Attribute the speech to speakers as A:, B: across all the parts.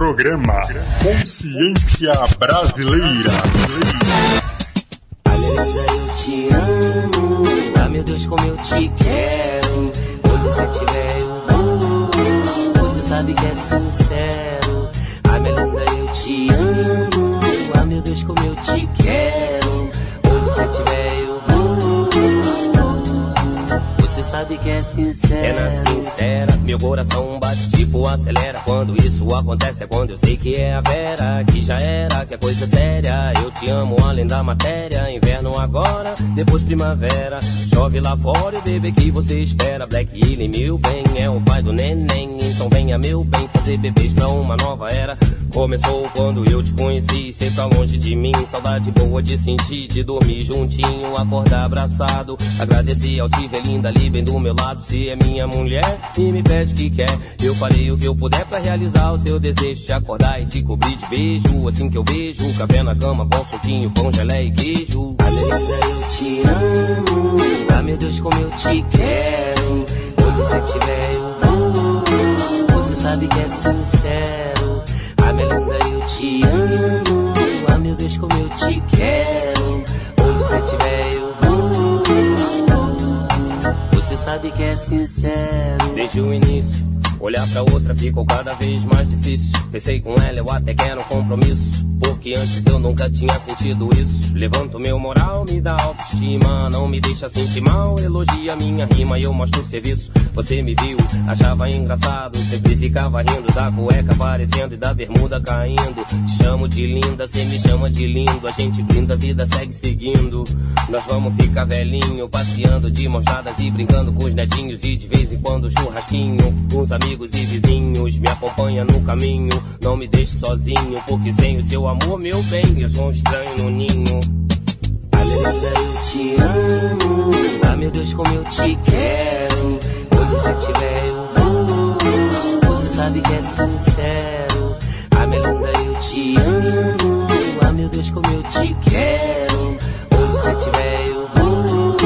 A: Programa Consciência Brasileira.
B: Amiga, eu te amo. Ah, meu Deus, como eu te quero. Onde você estiver, eu vou. Você sabe que é sincero. Ah, minha linda, eu te amo. Ah, meu Deus, como eu te quero. Onde você estiver, eu vou. Sabe que é sincero.
C: É na sincera, meu coração bate tipo acelera. Quando isso acontece é quando eu sei que é a Vera, que já era, que é coisa séria. Eu te amo além da matéria. Inverno agora, depois primavera. Chove lá fora e o bebê que você espera. Black Hilly, meu bem, é o pai do neném. Então venha, meu bem, fazer bebês pra uma nova era. Começou quando eu te conheci, cê tá longe de mim. Saudade boa de sentir, de dormir juntinho, acordar abraçado. Agradeci ao te ver linda ali bem do meu lado. Se é minha mulher e me pede que quer, eu farei o que eu puder pra realizar o seu desejo de acordar e te cobrir de beijo. Assim que eu vejo, café na cama com suquinho, pão, gelé e queijo.
B: Amiga, eu te amo. Ah, meu Deus, como eu te quero. Onde você estiver, eu sabe que é sincero. Ah, minha linda, eu te amo. Ah, meu Deus, como eu te quero. Onde você estiver, eu vou. Você sabe que é sincero.
C: Desde o início, olhar pra outra ficou cada vez mais difícil. Pensei com ela, eu até quero um compromisso. Porque antes eu nunca tinha sentido isso. Levanta o meu moral, me dá autoestima. Não me deixa sentir mal, elogia minha rima e eu mostro o serviço. Você me viu, achava engraçado. Sempre ficava rindo da cueca aparecendo e da bermuda caindo. Te chamo de linda, cê me chama de lindo. A gente brinda, a vida segue seguindo. Nós vamos ficar velhinho, passeando de mãos dadas e brincando com os netinhos. E de vez em quando churrasquinho. Com os amigos e vizinhos, me acompanha no caminho. Não me deixe sozinho, porque sem o seu amor, meu bem, eu sou um estranho no ninho.
B: Amiga, eu te amo. Ah, meu Deus, como eu te quero. Onde você estiver, eu vou. Você sabe que é sincero. Ah, eu te amo. Ah, meu Deus, como eu te quero. Onde você estiver, eu vou.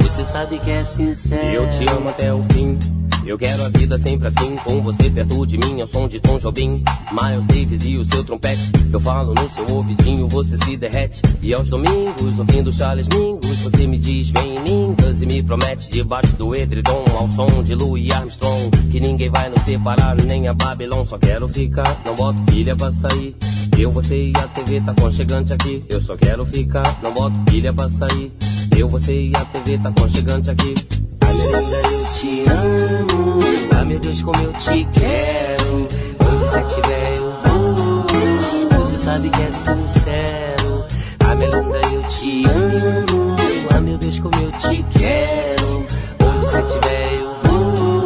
B: Você sabe que é sincero.
C: Eu te amo até o fim. Eu quero a vida sempre assim, com você perto de mim, ao som de Tom Jobim, Miles Davis e o seu trompete. Eu falo no seu ouvidinho, você se derrete. E aos domingos, ouvindo Charles Mingus, você me diz vem em Ningas e me promete debaixo do edredom, ao som de Louis Armstrong, que ninguém vai nos separar, nem a Babylon. Só quero ficar, não boto pilha pra sair. Eu, você e a TV tá conchegante aqui. Eu só quero ficar, não boto pilha pra sair. Eu, você e a TV tá conchegante aqui.
B: Amiga, eu te amo. Ah, meu Deus, como eu te quero. Onde você estiver, eu vou. Você sabe que é sincero. Ah, minha linda, eu te amo. Ah, meu Deus, como eu te quero. Onde você estiver, eu vou.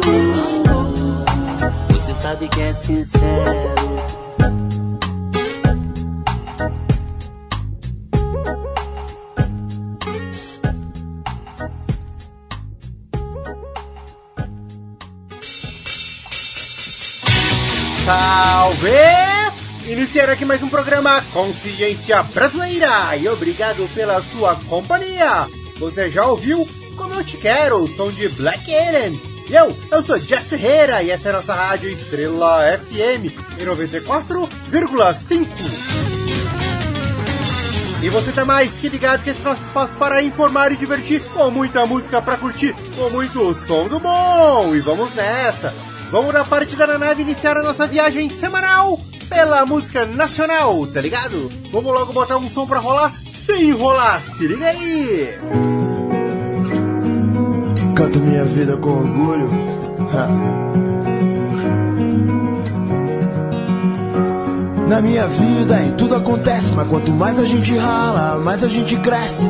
B: Você sabe que é sincero.
D: Salve! Iniciando aqui mais um programa Consciência Brasileira e obrigado pela sua companhia. Você já ouviu Como Eu Te Quero, o som de Black Alien. E eu, eu sou Jeff Ferreira e essa é a nossa rádio Estrela FM em 94,5. E você tá mais que ligado que esse nosso espaço para informar e divertir, com muita música para curtir, com muito som do bom. E vamos nessa! Vamos na partida na nave iniciar a nossa viagem semanal pela música nacional, tá ligado? Vamos logo botar um som pra rolar sem enrolar, se liga aí!
E: Canto minha vida com orgulho. Ha. Na minha vida e tudo acontece, mas quanto mais a gente rala, mais a gente cresce.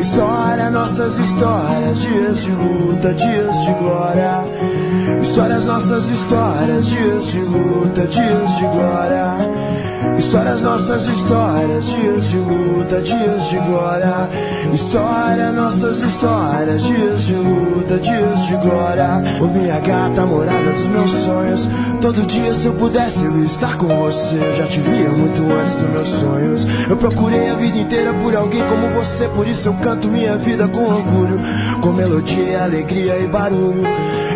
E: História, nossas histórias, dias de luta, dias de glória. História Histórias nossas histórias, dias de luta, dias de glória. Histórias nossas histórias, dias de luta, dias de glória. História nossas histórias, dias de luta, dias de glória. Ô minha gata, morada dos meus sonhos. Todo dia se eu pudesse eu estar com você, eu já te via muito antes dos meus sonhos. Eu procurei a vida inteira por alguém como você, por isso eu canto minha vida com orgulho, com melodia, alegria e barulho.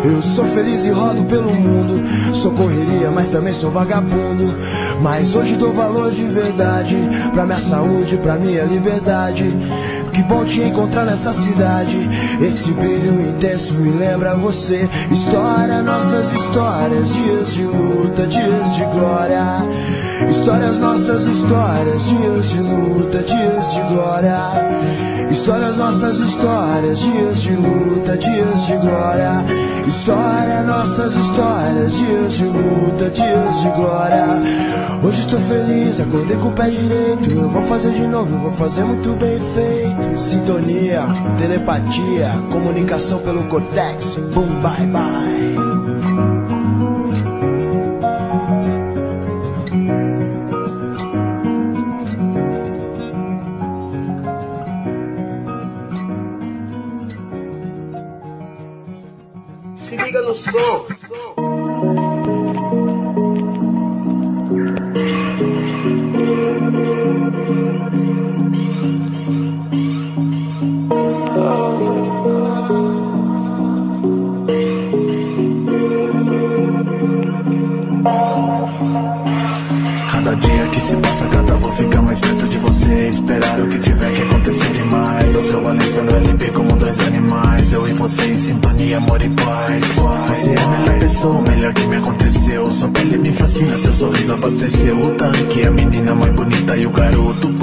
E: Eu sou feliz e rodo pelo mundo. Sou correria, mas também sou vagabundo. Mas hoje dou valor de verdade pra minha saúde, pra minha liberdade. Que bom te encontrar nessa cidade. Esse brilho intenso me lembra você. História, nossas histórias, dias de luta, dias de glória. Histórias, nossas histórias, dias de luta, dias de glória. Histórias, nossas histórias, dias de luta, dias de glória. História, nossas histórias, dias de luta, dias de glória. Hoje estou feliz, acordei com o pé direito. Eu vou fazer de novo, eu vou fazer muito bem feito. Sintonia, telepatia, comunicação pelo cortex. Boom, bye, bye.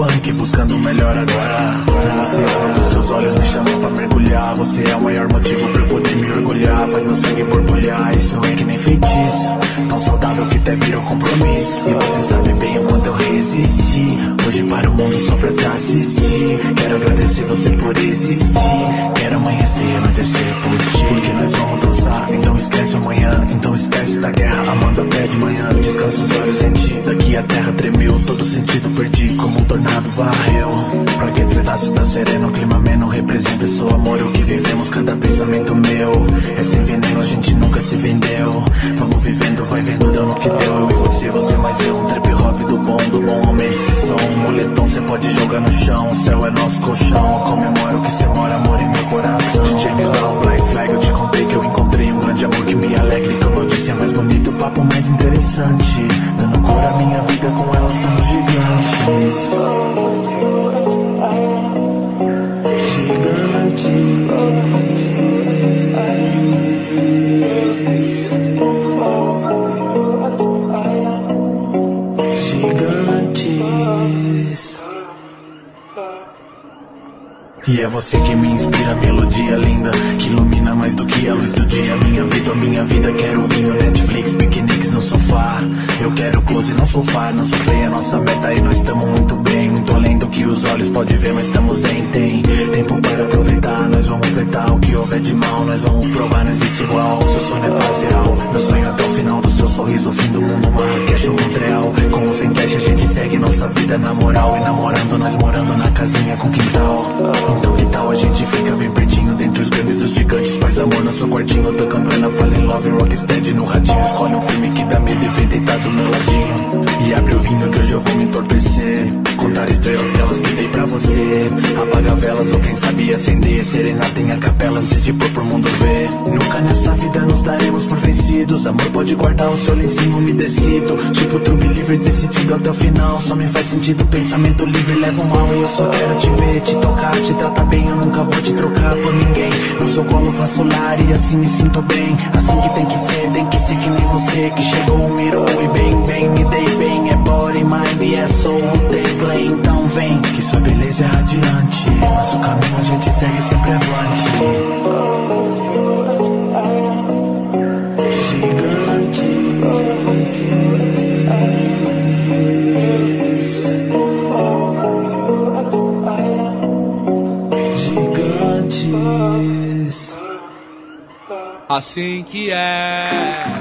F: Punk. Buscando melhor agora. O oceano dos seus olhos me chamam pra mergulhar. Você é o maior motivo pra eu poder me orgulhar. Faz meu sangue borbulhar. Isso é que nem feitiço. Tão saudável que até virou compromisso. E você sabe bem o quanto eu resisti. Hoje para o mundo só pra te assistir. Quero agradecer você por existir. Quero amanhecer e anoitecer por ti. Porque nós vamos dançar, então esquece amanhã. Então esquece da guerra, amando até de manhã. Descansa os olhos em ti. Daqui a terra tremeu, todo sentido perdi. Como um tornado varreu. Pra que tretaço tá sereno, o clima ameno representa esse amor. O que vivemos, cada pensamento meu. É sem veneno, a gente nunca se vendeu. Vamos vivendo, vai vendo, deu no que deu. Eu e você, você mais eu. Um trip hop do bom, do bom momento esse som. Moletom cê pode jogar no chão. O céu é nosso colchão. Comemoro que cê mora, amor em meu coração. James Brown, Black Flag, eu te contei que eu encontrei grande amor que me alegre. Como eu disse, é mais bonito, o papo mais interessante. Dando cor à minha vida, com ela somos gigantes. Gigantes. E é você que me inspira, melodia linda Que ilumina mais do que a luz do dia. Minha vida, minha vida, quero vinho. Netflix, piqueniques no sofá. Eu quero close no sofá Não sofrer a nossa meta. E nós estamos muito bem Muito além do que os olhos podem ver Mas estamos em tem Tempo para aproveitar, nós vamos vetar O que houver de mal, nós vamos provar Não existe igual, seu sonho é paz real Meu sonho até o final do seu sorriso fim do mundo, Marrakech ou Montreal Com ou sem cash a gente segue nossa vida na moral. E namorando, nós morando na casinha com quintal. Então que tal a gente fica bem pertinho Dentre os grandes, os gigantes Paz, amor no seu quartinho Tocando Ana, Fallen Love, Rocksteady no radinho. Escolhe um filme que dá medo e vem deitado do meu ladinho E abre o vinho que hoje eu vou me entorpecer. Contar estrelas que elas que dei pra você. Apaga velas ou quem sabe acender. Serenata em a capela antes de pôr pro mundo ver. Nunca nessa vida nos daremos por vencidos. Amor pode guardar o seu lencinho umedecido Tipo True Believers decidido até o final. Só me faz sentido pensamento livre leva o mal E eu só quero te ver, te tocar, te tratar bem. Eu nunca vou te trocar por ninguém. No seu colo faço lar e assim me sinto bem. Assim que tem que ser, tem que ser que nem você Que chegou, mirou e bem, bem, me dei bem É body, mind e é soul, tem play Então vem, que sua beleza é radiante. Nosso caminho a gente segue sempre avante. Gigantes Gigantes.
G: Assim que é.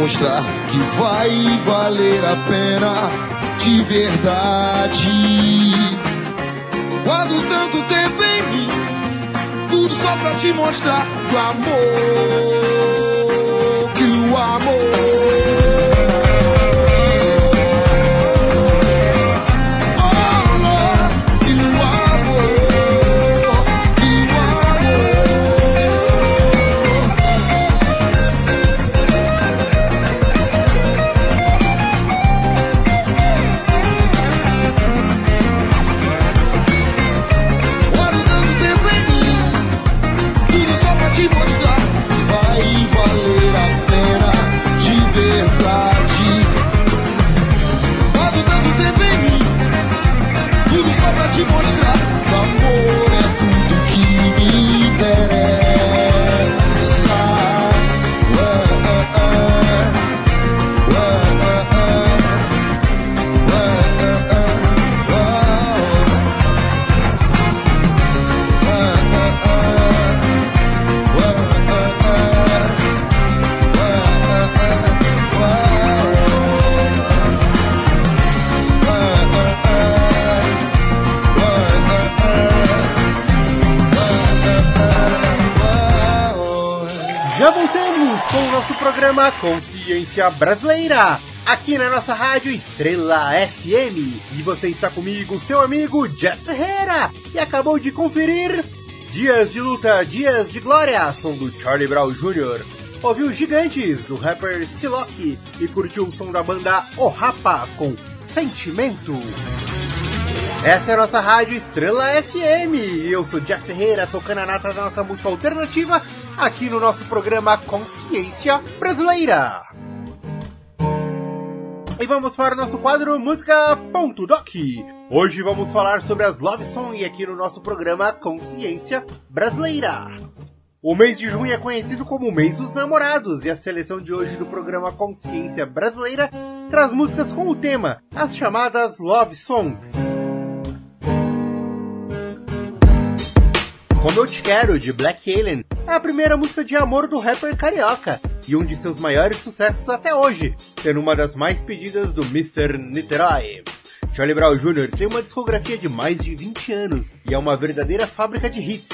E: Mostrar que vai valer a pena de verdade. Guardo tanto tempo em mim, tudo só pra te mostrar que o amor, que o amor.
D: Programa Consciência Brasileira, aqui na nossa rádio Estrela FM. E você está comigo, seu amigo Jeff Ferreira, e acabou de conferir Dias de Luta, Dias de Glória, som do Charlie Brown Jr. Ouviu Gigantes, do rapper Silock, e curtiu o som da banda O Rapa, com Sentimento. Essa é a nossa rádio Estrela FM e eu sou Jeff Ferreira tocando a nata da nossa música alternativa aqui no nosso programa Consciência Brasileira. E vamos para o nosso quadro Música Ponto Doc. Hoje vamos falar sobre as Love Song aqui no nosso programa Consciência Brasileira. O mês de junho é conhecido como o mês dos namorados e a seleção de hoje do programa Consciência Brasileira traz músicas com o tema, as chamadas Love Songs. Como Eu Te Quero, de Black Alien, é a primeira música de amor do rapper carioca e um de seus maiores sucessos até hoje, sendo uma das mais pedidas do Mr. Niterói. Charlie Brown Jr. tem uma discografia de mais de 20 anos e é uma verdadeira fábrica de hits.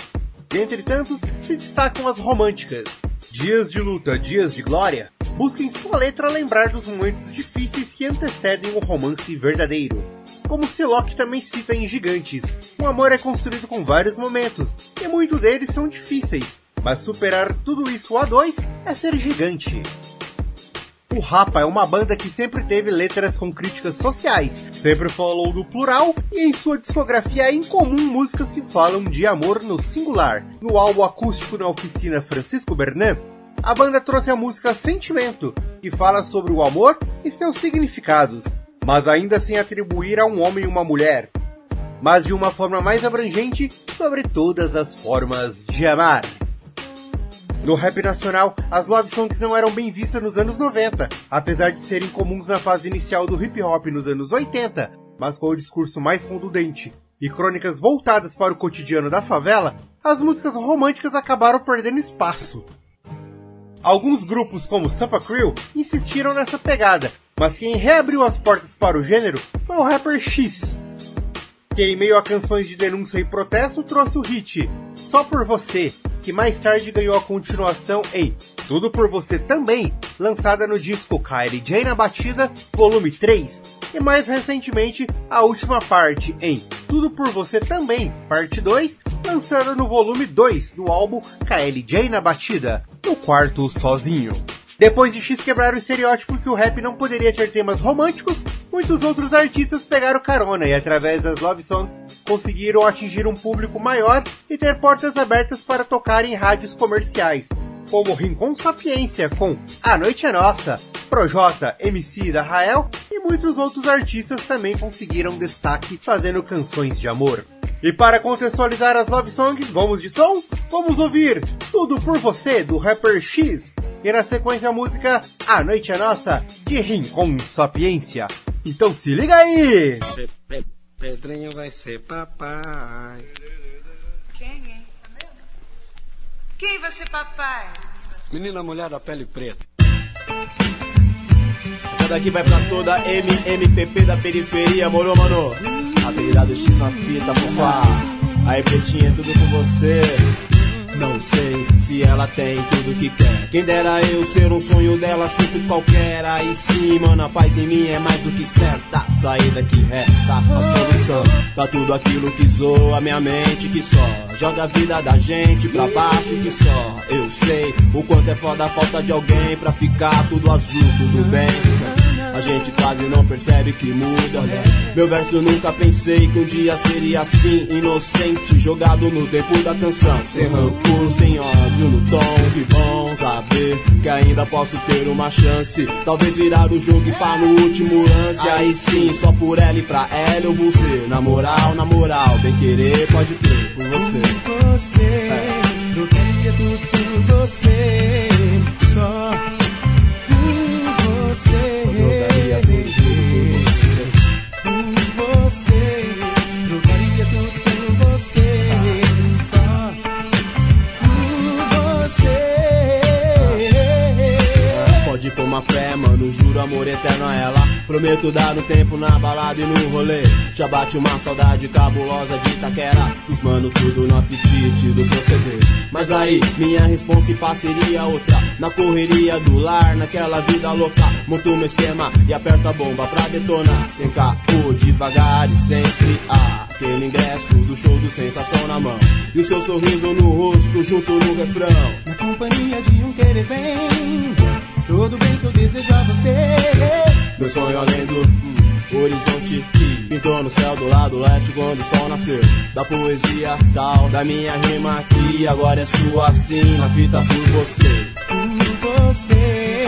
D: Dentre tantos, se destacam as românticas. Dias de luta, dias de glória, busca em sua letra lembrar dos momentos difíceis que antecedem o romance verdadeiro. Como Silock também cita em Gigantes, o amor é construído com vários momentos, e muitos deles são difíceis, mas superar tudo isso a dois é ser gigante. O Rapa é uma banda que sempre teve letras com críticas sociais, sempre falou do plural e em sua discografia é incomum músicas que falam de amor no singular. No álbum acústico na oficina Francisco Bernan, a banda trouxe a música Sentimento, que fala sobre o amor e seus significados, mas ainda sem atribuir a um homem e uma mulher, mas de uma forma mais abrangente sobre todas as formas de amar. No rap nacional, as love songs não eram bem vistas nos anos 90, apesar de serem comuns na fase inicial do hip hop nos anos 80, mas com o discurso mais contundente e crônicas voltadas para o cotidiano da favela, as músicas românticas acabaram perdendo espaço. Alguns grupos como Sampa Crew insistiram nessa pegada, mas quem reabriu as portas para o gênero foi o rapper X, que em meio a canções de denúncia e protesto trouxe o hit Só Por Você, que mais tarde ganhou a continuação em Tudo Por Você também, lançada no disco Kylie J na Batida, volume 3, e mais recentemente a última parte em Tudo Por Você também, parte 2, lançada no volume 2 do álbum KLJ na Batida, no quarto sozinho. Depois de X quebrar o estereótipo que o rap não poderia ter temas românticos, muitos outros artistas pegaram carona e através das love songs conseguiram atingir um público maior e ter portas abertas para tocar em rádios comerciais, como Rincon Sapiência com A Noite é Nossa, Projota, MC da Rael e muitos outros artistas também conseguiram destaque fazendo canções de amor. E para contextualizar as love songs, vamos de som? Vamos ouvir Tudo Por Você, do rapper X, e na sequência a música A Noite é Nossa, de Rincon Sapiência. Então se liga aí!
H: Pedrinho vai ser papai.
I: Quem? Quem vai ser papai?
H: Menina mulher da pele preta.
J: Essa daqui vai pra toda MMPP da periferia, moro, mano? Apelidado X na fita, fofá. Aí, pretinha, tudo com você. Não sei se ela tem tudo que quer. Quem dera eu ser um sonho dela, simples qualquer. Aí sim, mano, a paz em mim é mais do que certa. A saída que resta, a solução pra tudo aquilo que zoa minha mente. Que só joga a vida da gente pra baixo. Que só eu sei o quanto é foda a falta de alguém pra ficar tudo azul, tudo bem. A gente quase não percebe que muda. Meu verso nunca pensei que um dia seria assim, inocente, jogado no tempo da canção. Sem rancor, sem ódio no tom. Que bom saber que ainda posso ter uma chance. Talvez virar o jogo e pá no último lance. Aí sim, só por e pra ela eu vou ser. Na moral, na moral, bem querer, pode crer por você.
K: Você, é. eu queria tudo por você. Só
J: amor eterno a ela. Prometo dar um tempo na balada e no rolê. Já bate uma saudade cabulosa de Itaquera. Dos mano, tudo no apetite do proceder. Mas aí, minha responsa e parceria outra. Na correria do lar, naquela vida louca. Monto um esquema e aperta a bomba pra detonar. Sem caô, devagar e sempre a. Aquele ingresso do show do Sensação na mão. E o seu sorriso no rosto junto no refrão.
K: Na companhia de um querer bem. Tudo bem que eu desejo a você.
J: Meu sonho além do hum, horizonte que pintou no céu do lado leste quando o sol nasceu. Da poesia tal, da minha rima que agora é sua assim, na fita por você.
K: Por você,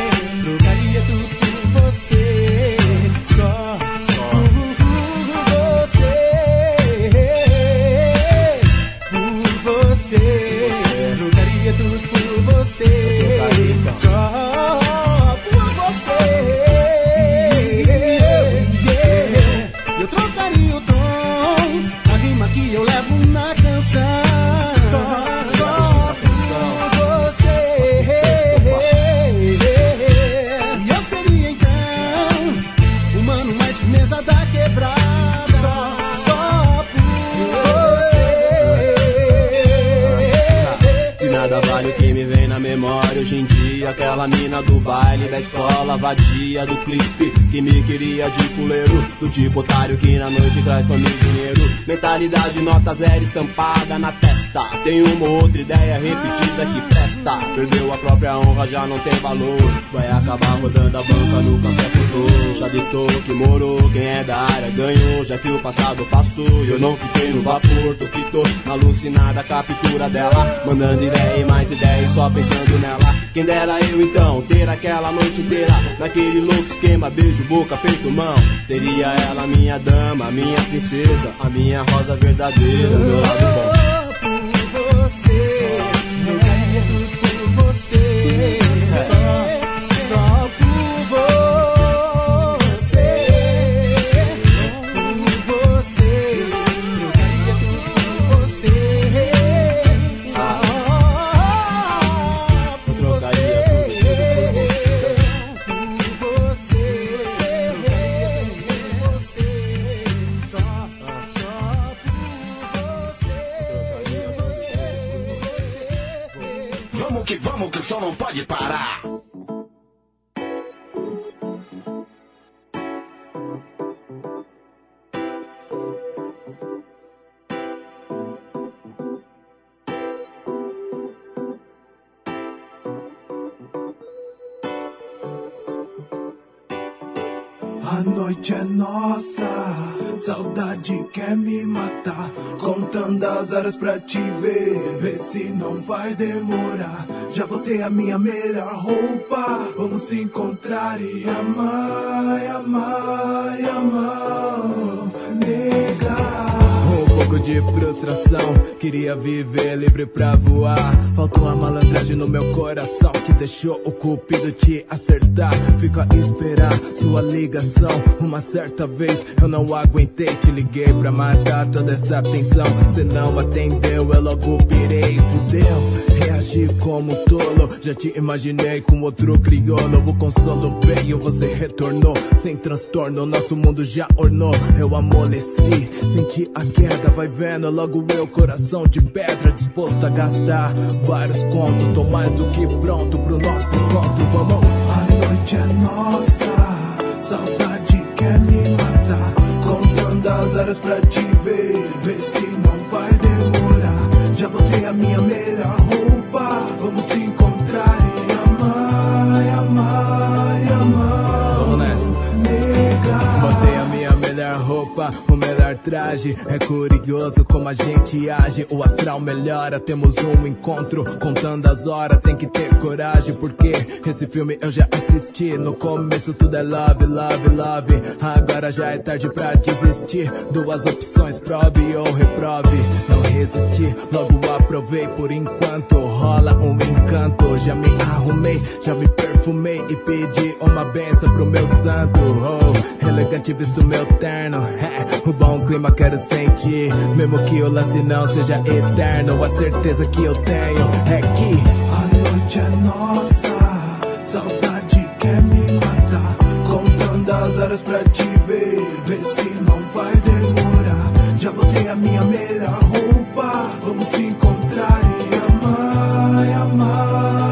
J: mina do baile da escola vadia do clipe que me queria de puleiro. Do tipo otário que na noite traz fome e dinheiro. Mentalidade nota zero estampada na testa. Tem uma ou outra ideia repetida que presta. Perdeu a própria honra, já não tem valor. Vai acabar rodando a banca no café cotô. Já ditou que morou, quem é da área ganhou. Já que o passado passou e eu não fiquei no vapor. Tô que tô na alucinada captura dela. Mandando ideia e mais ideia e só pensando nela. Quem dera eu então ter aquela noite inteira. Naquele louco esquema, beijo, boca, peito, mão. Seria ela minha dama, minha princesa. A minha rosa verdadeira, meu lado bom.
L: Noite é nossa, saudade quer me matar. Contando as horas pra te ver, vê se não vai demorar. Já botei a minha melhor roupa, vamos se encontrar e amar, amar, amar.
M: De frustração, queria viver livre pra voar. Faltou a malandragem no meu coração que deixou o cupido te acertar. Fico a esperar sua ligação. Uma certa vez eu não aguentei, te liguei pra matar toda essa tensão. Cê não atendeu, eu logo pirei, fudeu. Reagi como tolo, já te imaginei com outro crioulo. O consolo veio, você retornou. Sem transtorno, nosso mundo já ornou. Eu amoleci, senti a queda, vai vendo. Logo eu, coração de pedra, disposto a gastar vários contos. Tô mais do que pronto pro nosso encontro. Vamos!
L: A noite é nossa, saudade quer me matar. Contando as horas pra te ver, vê se não vai demorar. Já botei a minha melhor
M: traje. É curioso como a gente age. O astral melhora, temos um encontro. Contando as horas, tem que ter coragem. Porque esse filme eu já assisti. No começo tudo é love, love, love. Agora já é tarde pra desistir. Duas opções, prove ou reprove. Não resisti, logo aprovei por enquanto. Rola um encanto. Já me arrumei, já me perfumei e pedi uma benção pro meu santo. Oh, elegante visto meu terno. É, o bom clima quero sentir. Mesmo que o lance não seja eterno. A certeza que eu tenho é que
L: A noite é nossa, saudade quer me matar. Contando as horas pra te ver, vê se não vai demorar. Já botei a minha melhor roupa, vamos se encontrar e amar, e amar.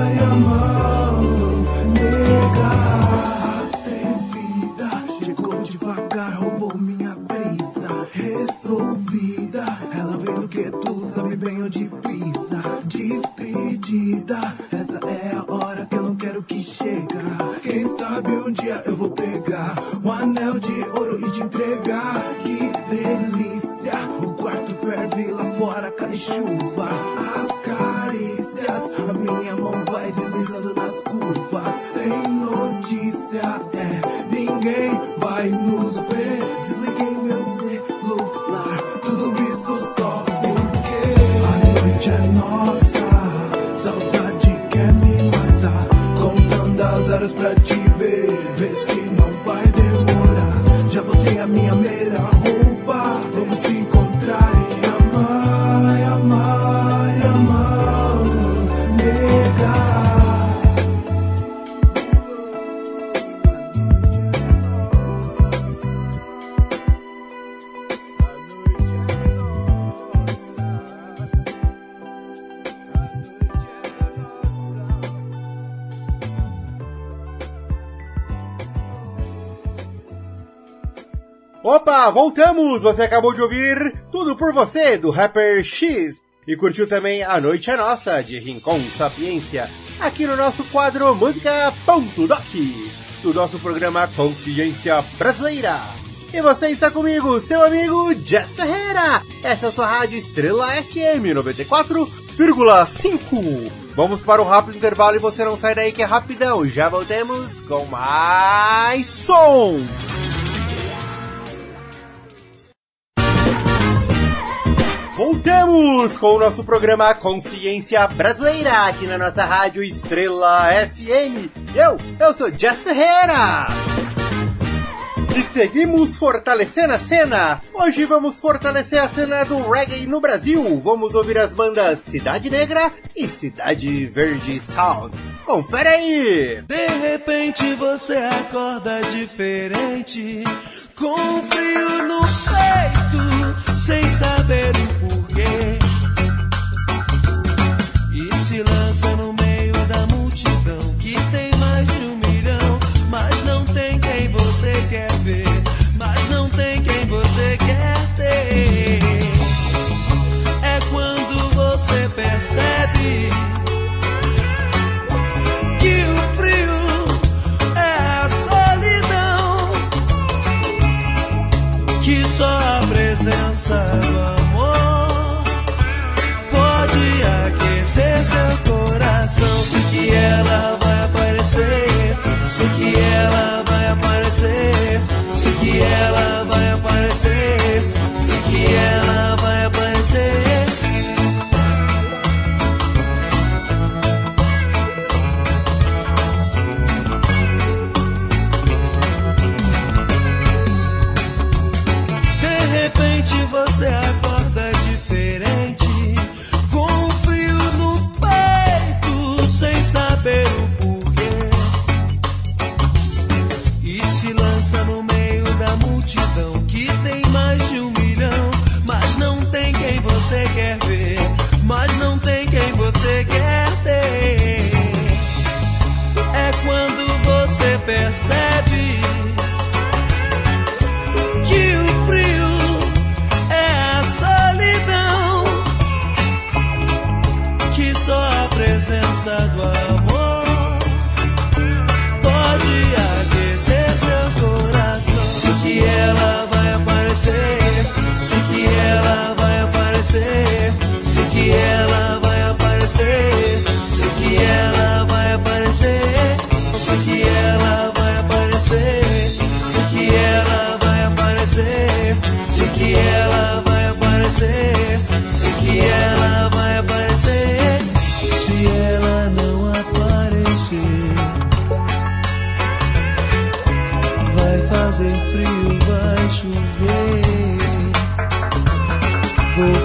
L: Entregar. Que delícia, o quarto ferve lá fora cai chuva. As carícias, a minha mão vai deslizando nas curvas. Sem notícia, é, ninguém vai nos ver. Desliguei meu celular, tudo isso só porque a noite é nossa.
D: Voltamos! Você acabou de ouvir Tudo por Você, do rapper X. E curtiu também A Noite é Nossa, de Rincon Sapiência, aqui no nosso quadro Música Ponto Doc, do nosso programa Consciência Brasileira. E você está comigo, seu amigo Jess Ferreira. Essa é a sua rádio Estrela FM 94,5. Vamos para o rápido intervalo e você não sai daí que é rapidão. Já voltemos com mais som. Voltamos com o nosso programa Consciência Brasileira aqui na nossa rádio Estrela FM. Eu, eu sou Jess Ferreira. E seguimos fortalecendo a cena. Hoje vamos fortalecer a cena do reggae no Brasil. Vamos ouvir as bandas Cidade Negra e Cidade Verde Sound. Confere aí!
N: De repente você acorda diferente, com frio no peito, sem saber o porquê.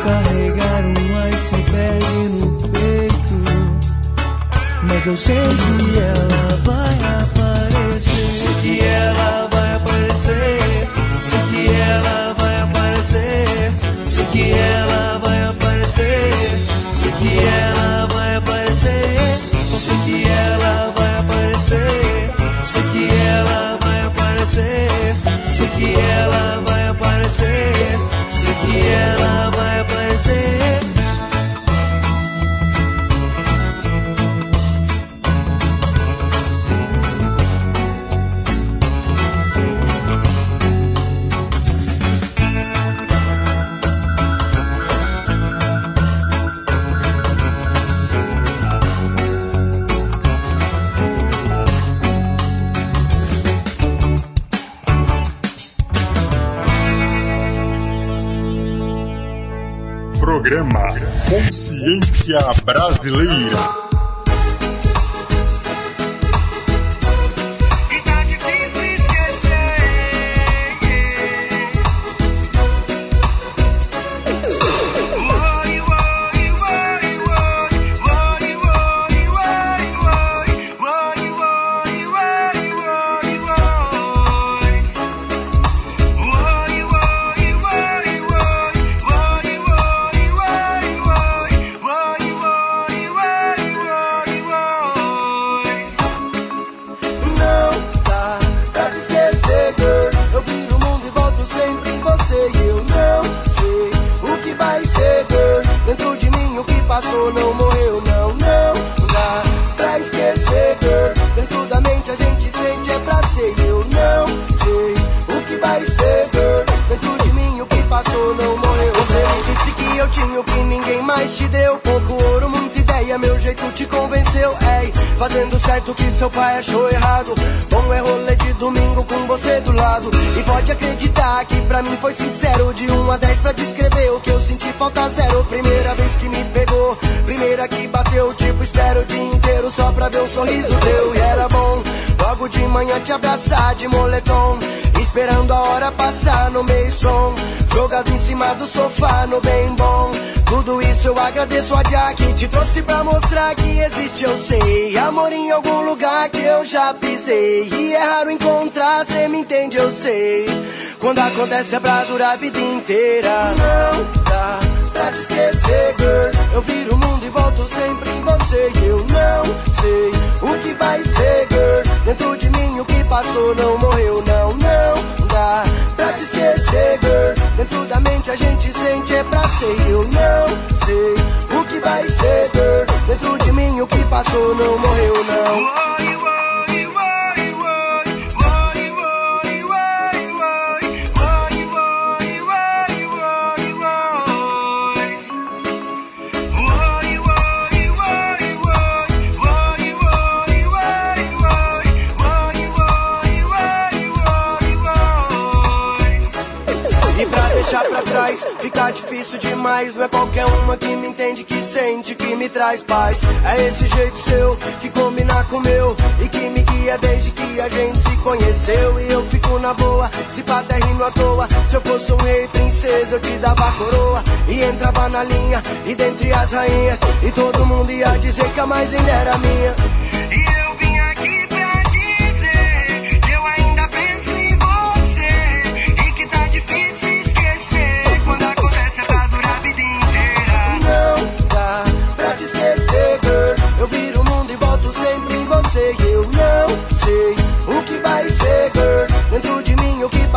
N: carregar um iceberg no peito, mas eu sei que ela vai aparecer. Sei que ela vai aparecer, sei que ela vai aparecer, sei que ela vai aparecer, sei que ela vai aparecer, sei que ela vai aparecer, sei que ela vai aparecer, sei que ela vai aparecer, sei que ela
A: पर से Brasileira.
E: Agradeço a Dia que te trouxe pra mostrar que existe, eu sei. Amor em algum lugar que eu já pisei. E é raro encontrar, cê me entende, eu sei. Quando acontece é pra durar a vida inteira. Não dá pra te esquecer, girl. Eu viro o mundo e volto sempre em você. Eu não sei o que vai ser, girl. Dentro de mim o que passou não morreu, não, não dá pra te esquecer, girl. Dentro da mente a gente sente é pra ser. Eu não sei o que vai ser, girl. Dentro de mim o que passou não morreu, não. Não é qualquer uma que me entende, que sente, que me traz paz. É esse jeito seu que combina com o meu e que me guia desde que a gente se conheceu. E eu fico na boa, se até rindo à toa. Se eu fosse um rei, princesa, eu te dava a coroa. E entrava na linha, e dentre as rainhas. E todo mundo ia dizer que a mais linda era minha.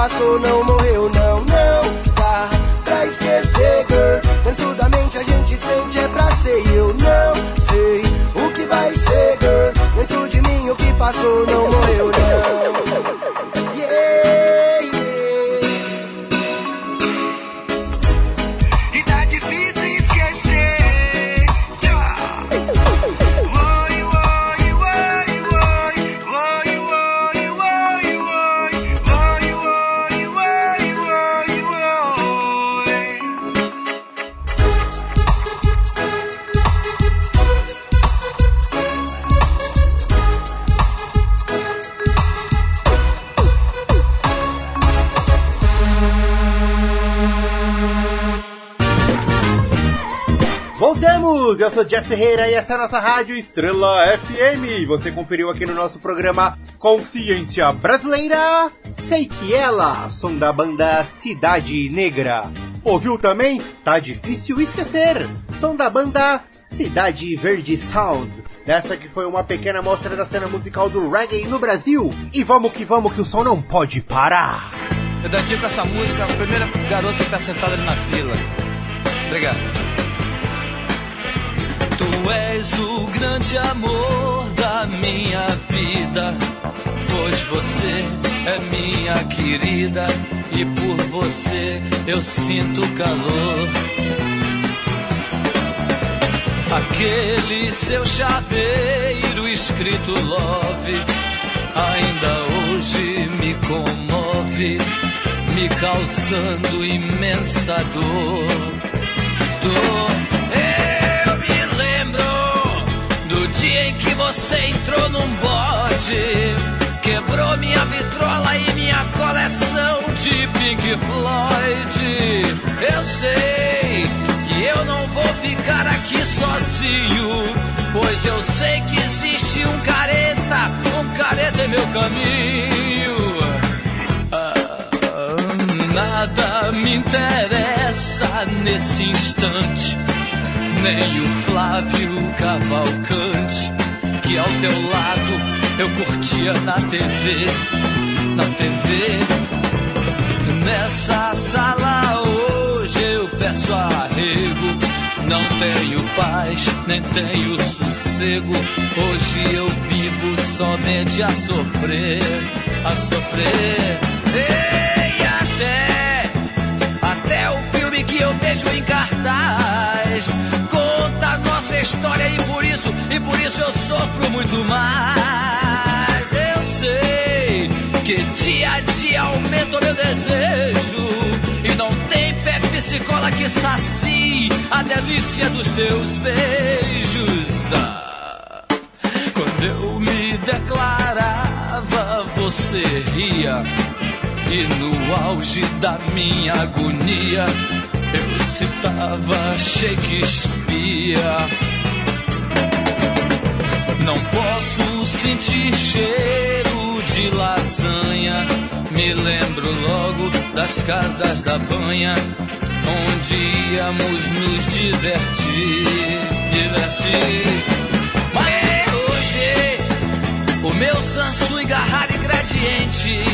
E: Passou não morreu, não, não
D: Voltamos! Eu sou Jeff Ferreira e essa é a nossa rádio Estrela FM. Você conferiu aqui no nosso programa Consciência Brasileira. Sei que ela, som da banda Cidade Negra. Ouviu também? Tá difícil esquecer. Som da banda Cidade Verde Sound. Nessa que foi uma pequena amostra da cena musical do reggae no Brasil. E vamos que vamos que o som não pode parar.
O: Eu dedico essa música à primeira garota que tá sentada ali na fila. Obrigado.
P: Tu és o grande amor da minha vida, pois você é minha querida e por você eu sinto calor. Aquele seu chaveiro escrito love ainda hoje me comove, me causando imensa dor. Dor. Dia em que você entrou num bode, quebrou minha vitrola e minha coleção de Pink Floyd. Eu sei que eu não vou ficar aqui sozinho, pois eu sei que existe um careta, um careta em meu caminho. Ah, nada me interessa nesse instante, nem o Flávio Cavalcante, que ao teu lado eu curtia na TV, na TV. Nessa sala hoje eu peço arrego, não tenho paz, nem tenho sossego. Hoje eu vivo somente a sofrer, a sofrer. Ei, até, até o filme que eu vejo em cartaz história e por isso, e por isso eu sofro muito mais. Eu sei que dia a dia aumenta o meu desejo e não tem pé psicola que sacie a delícia dos teus beijos. Ah, quando eu me declarava, você ria. E no auge da minha agonia, eu citava Shakespeare. Não posso sentir cheiro de lasanha. Me lembro logo das casas da banha, onde íamos nos divertir, divertir. Mas hoje, o meu Samsung Garrara ingrediente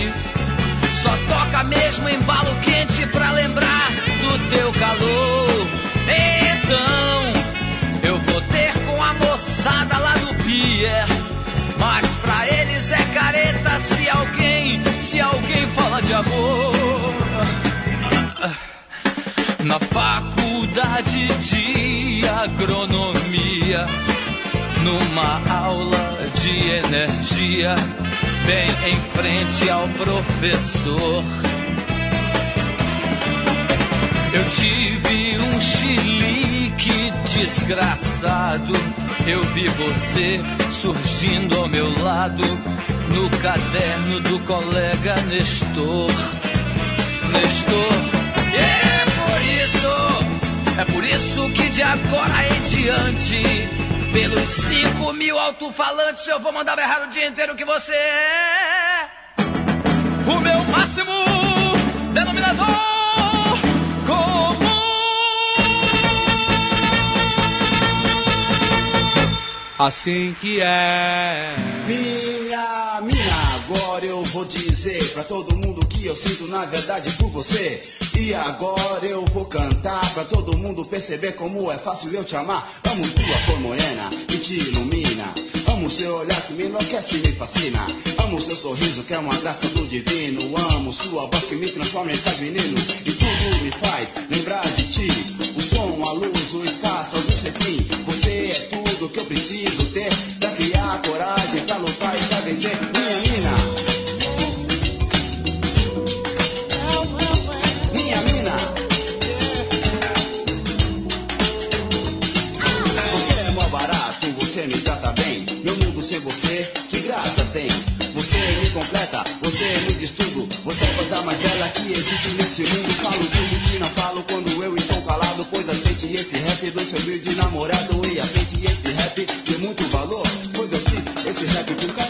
P: só toca mesmo embalo quente pra lembrar do teu calor. Então, eu vou ter com a moçada lá pier. Mas pra eles é careta se alguém, se alguém fala de amor. Na faculdade de agronomia, numa aula de energia, bem em frente ao professor. Eu tive um chilique desgraçado. Eu vi você surgindo ao meu lado no caderno do colega Nestor. Nestor, é por isso, é por isso que de agora em diante, pelos cinco mil alto-falantes, eu vou mandar berrar o dia inteiro que você é o meu máximo denominador.
G: Assim que é.
Q: Minha mina, agora eu vou dizer pra todo mundo que eu sinto na verdade por você. E agora eu vou cantar pra todo mundo perceber como é fácil eu te amar. Amo tua cor morena que te ilumina. Amo seu olhar que me enlouquece e me fascina. Amo seu sorriso que é uma graça do divino. Amo sua voz que me transforma em menino. E tudo me faz lembrar de ti. O som, a luz, nesse mundo. Falo que não falo quando eu estou calado. Pois aceite esse rap do seu humilde namorado. E aceite esse rap de muito valor. Pois eu fiz esse rap com carinho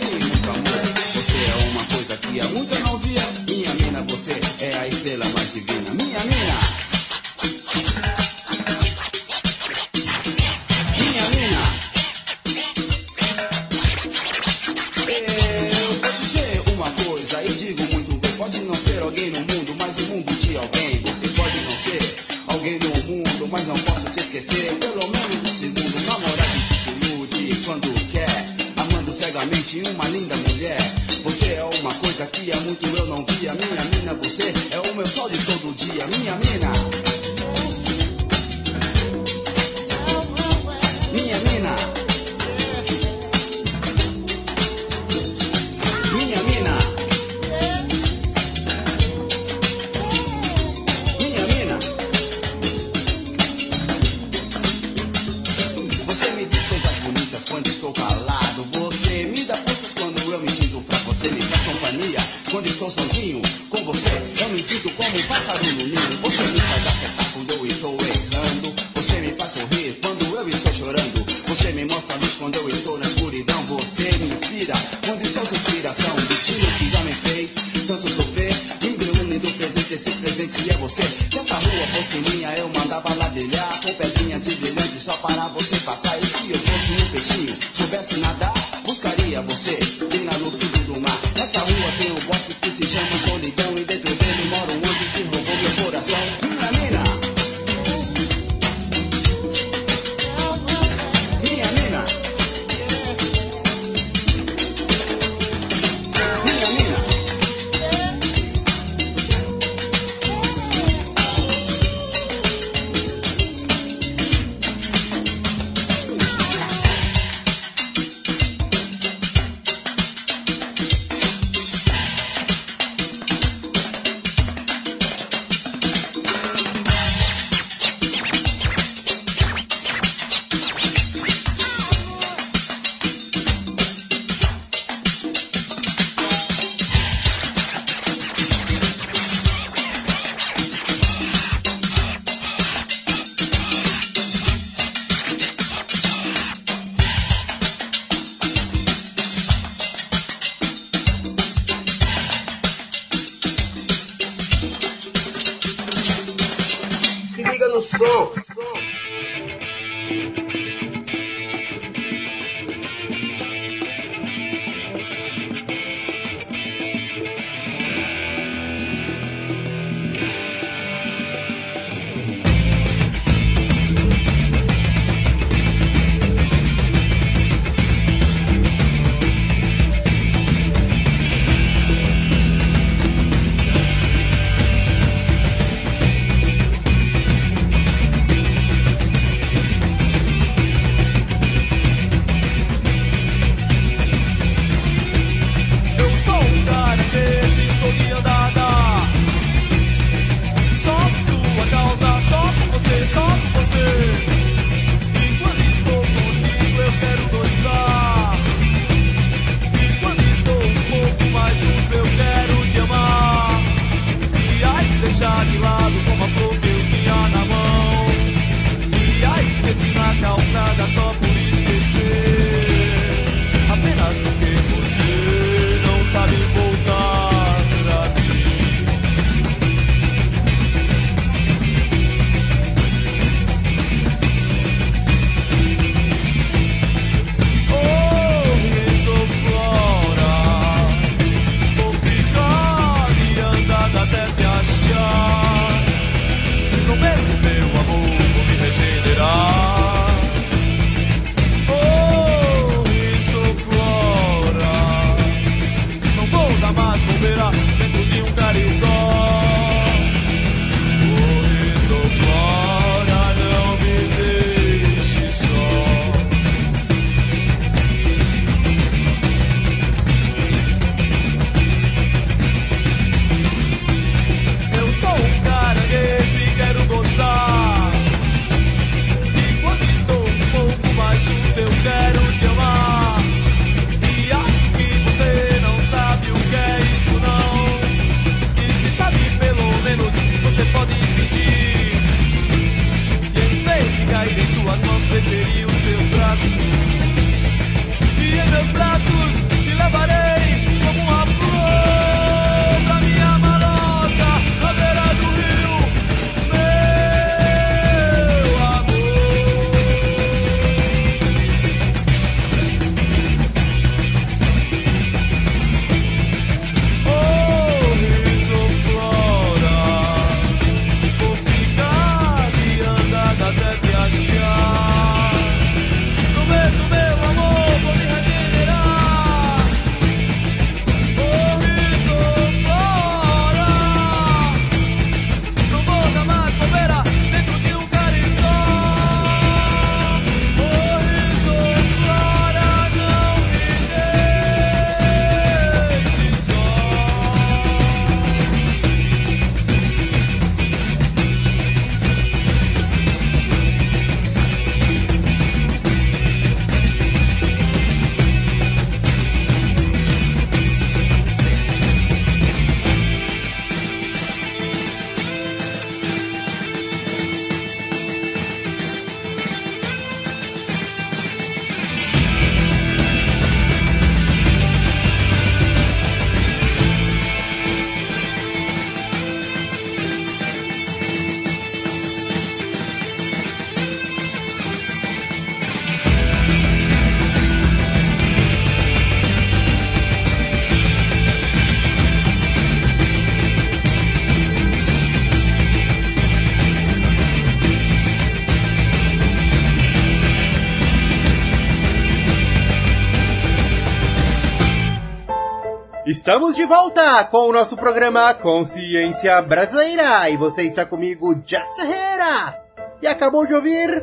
D: Estamos de volta com o nosso programa Consciência Brasileira e você está comigo, Jess Herrera. E acabou de ouvir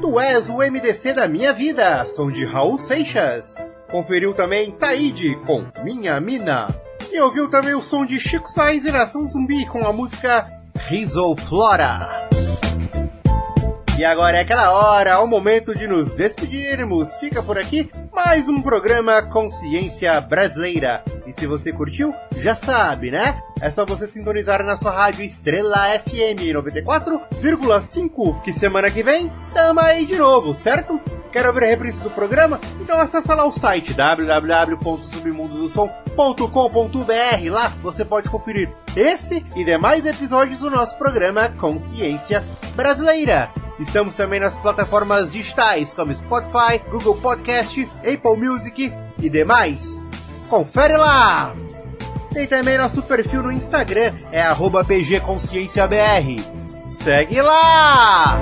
D: Tu és o MDC da minha vida, som de Raul Seixas. Conferiu também Taide com Minha Mina. E ouviu também o som de Chico Sainz e Nação Zumbi com a música Risoflora. E agora é aquela hora, é o momento de nos despedirmos. Fica por aqui mais um programa Consciência Brasileira. E se você curtiu, já sabe, né? É só você sintonizar na sua rádio Estrela FM 94,5, que semana que vem tamo aí de novo, certo? Quer ouvir a reprise do programa? Então acessa lá o site www.submundodosom.com.br. Lá você pode conferir esse e demais episódios do nosso programa Consciência Brasileira. Estamos também nas plataformas digitais como Spotify, Google Podcast, Apple Music e demais. Confere lá! Tem também nosso perfil no Instagram, é arroba bgconscienciabr. Segue lá!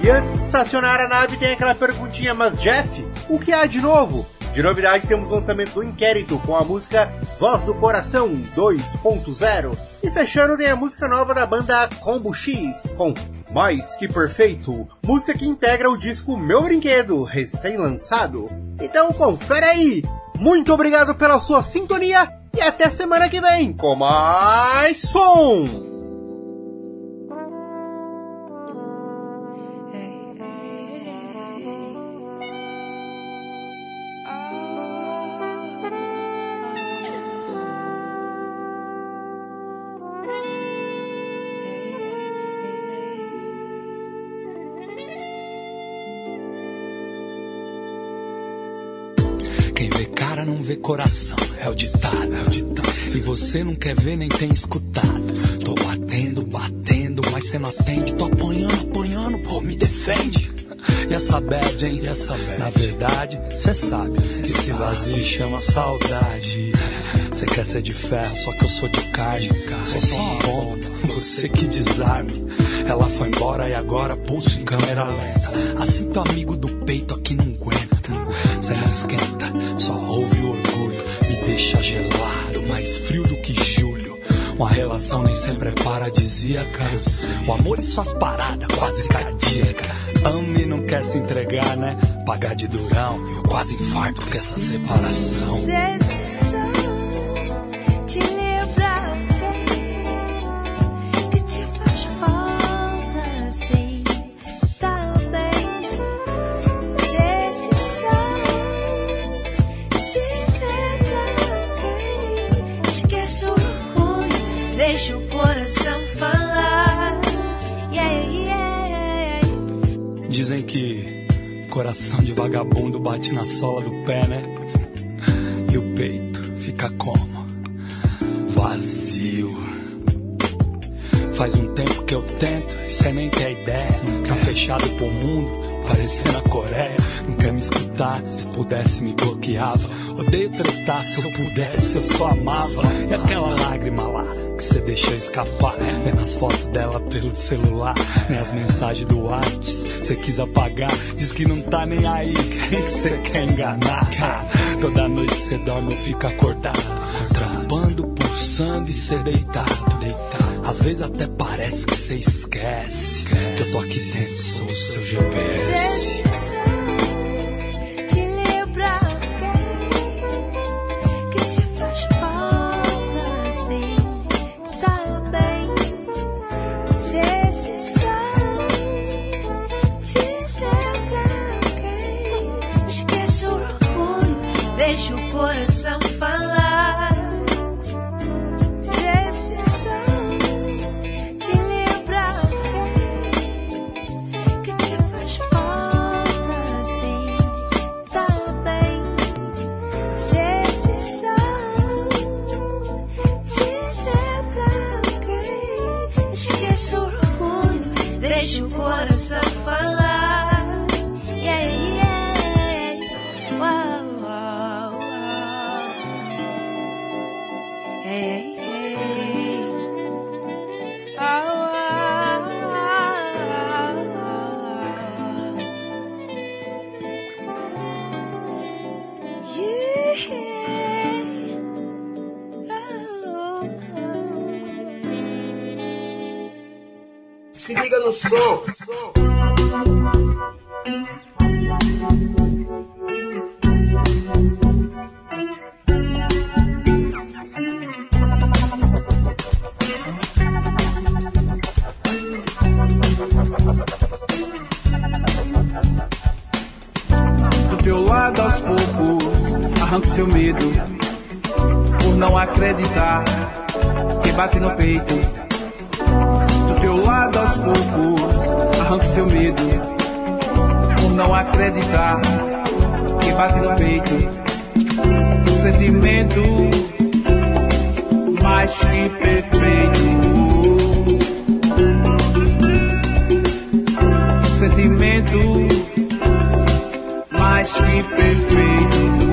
D: E antes de estacionar a nave tem aquela perguntinha, mas Jeff, o que há de novo? De novidade temos o lançamento do Inquérito com a música Voz do Coração 2.0. E fechando tem a música nova da banda Combo X com Mais Que Perfeito, música que integra o disco Meu Brinquedo, recém-lançado. Então confere aí! Muito obrigado pela sua sintonia e até semana que vem com mais som!
R: Vê coração, é o ditado, é o ditado. E você não quer ver nem tem escutado. Tô batendo, batendo, mas cê não atende. Tô apanhando, apanhando, pô, me defende. E essa bad, hein? E essa bad? Na verdade, cê sabe cê que esse vazio chama saudade. Cê quer ser de ferro, só que eu sou de carne. Sou só uma bomba, você que desarme. Ela foi embora e agora pulso em câmera lenta. Assim teu amigo do peito aqui não aguenta. Cê não esquenta, só ouve o orgulho. Me deixa gelado, mais frio do que julho. Uma relação nem sempre é paradisíaca. O amor e suas paradas, quase cardíaca. Ama e não quer se entregar, né? Pagar de durão. Quase infarto com essa separação.
S: Que coração
R: de vagabundo bate na sola do pé, né? E o peito fica como? Vazio. Faz um tempo que eu tento, e cê nem tem ideia. Tá fechado pro mundo, parecendo a Coreia. Não quer me escutar, se pudesse me bloqueava. Odeio tretar, se eu pudesse eu só amava. E aquela lágrima lá que cê deixou escapar. Vendo as fotos dela pelo celular, nem as mensagens do WhatsApp. Cê quis apagar, diz que não tá nem aí. Quem que cê quer enganar? Toda noite cê dorme ou fica acordado. Trampando, pulsando e cê deitado. deitado. Às vezes até parece que cê esquece. Que eu tô aqui dentro, sou o seu GPS.
T: sentimento mais que perfeito. Sentimento mais que perfeito.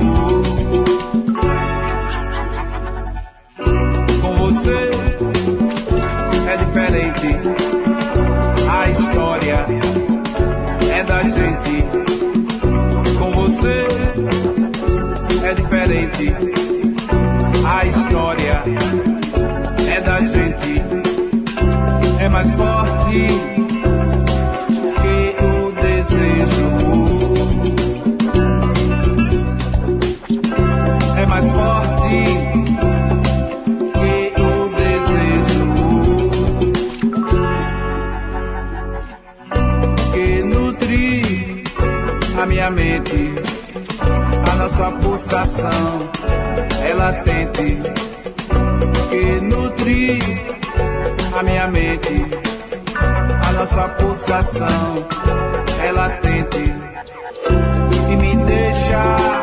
T: diferente. A história é da gente, é mais forte. nossa pulsação é latente, que nutre a minha mente. A nossa pulsação é latente que me deixa.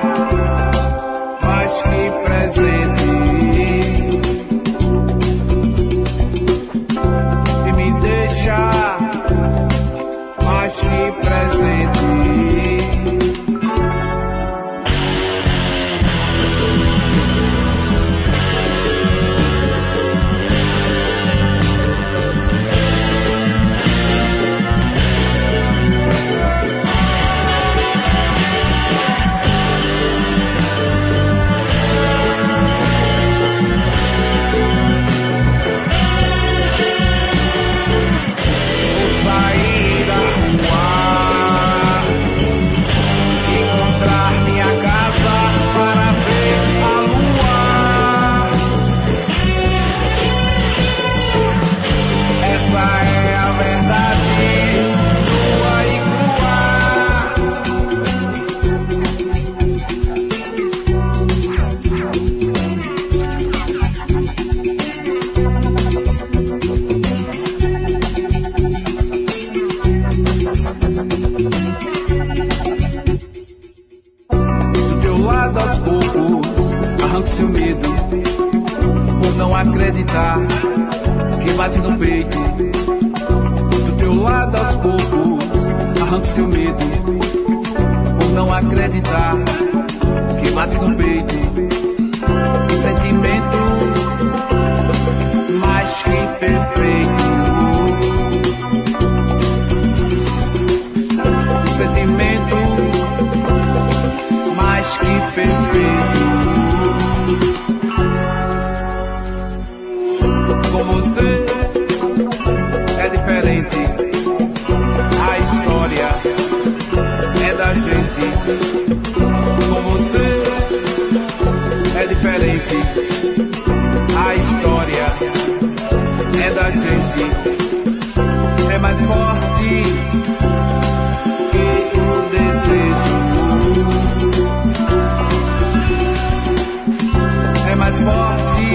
T: forte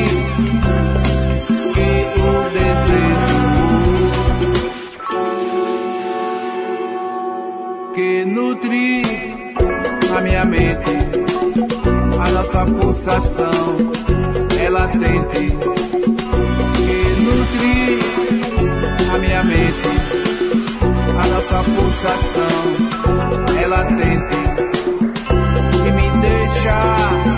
T: que o desejo que nutre a minha mente, a nossa pulsação ela latente. Que nutre a minha mente, a nossa pulsação ela latente. Que me deixa.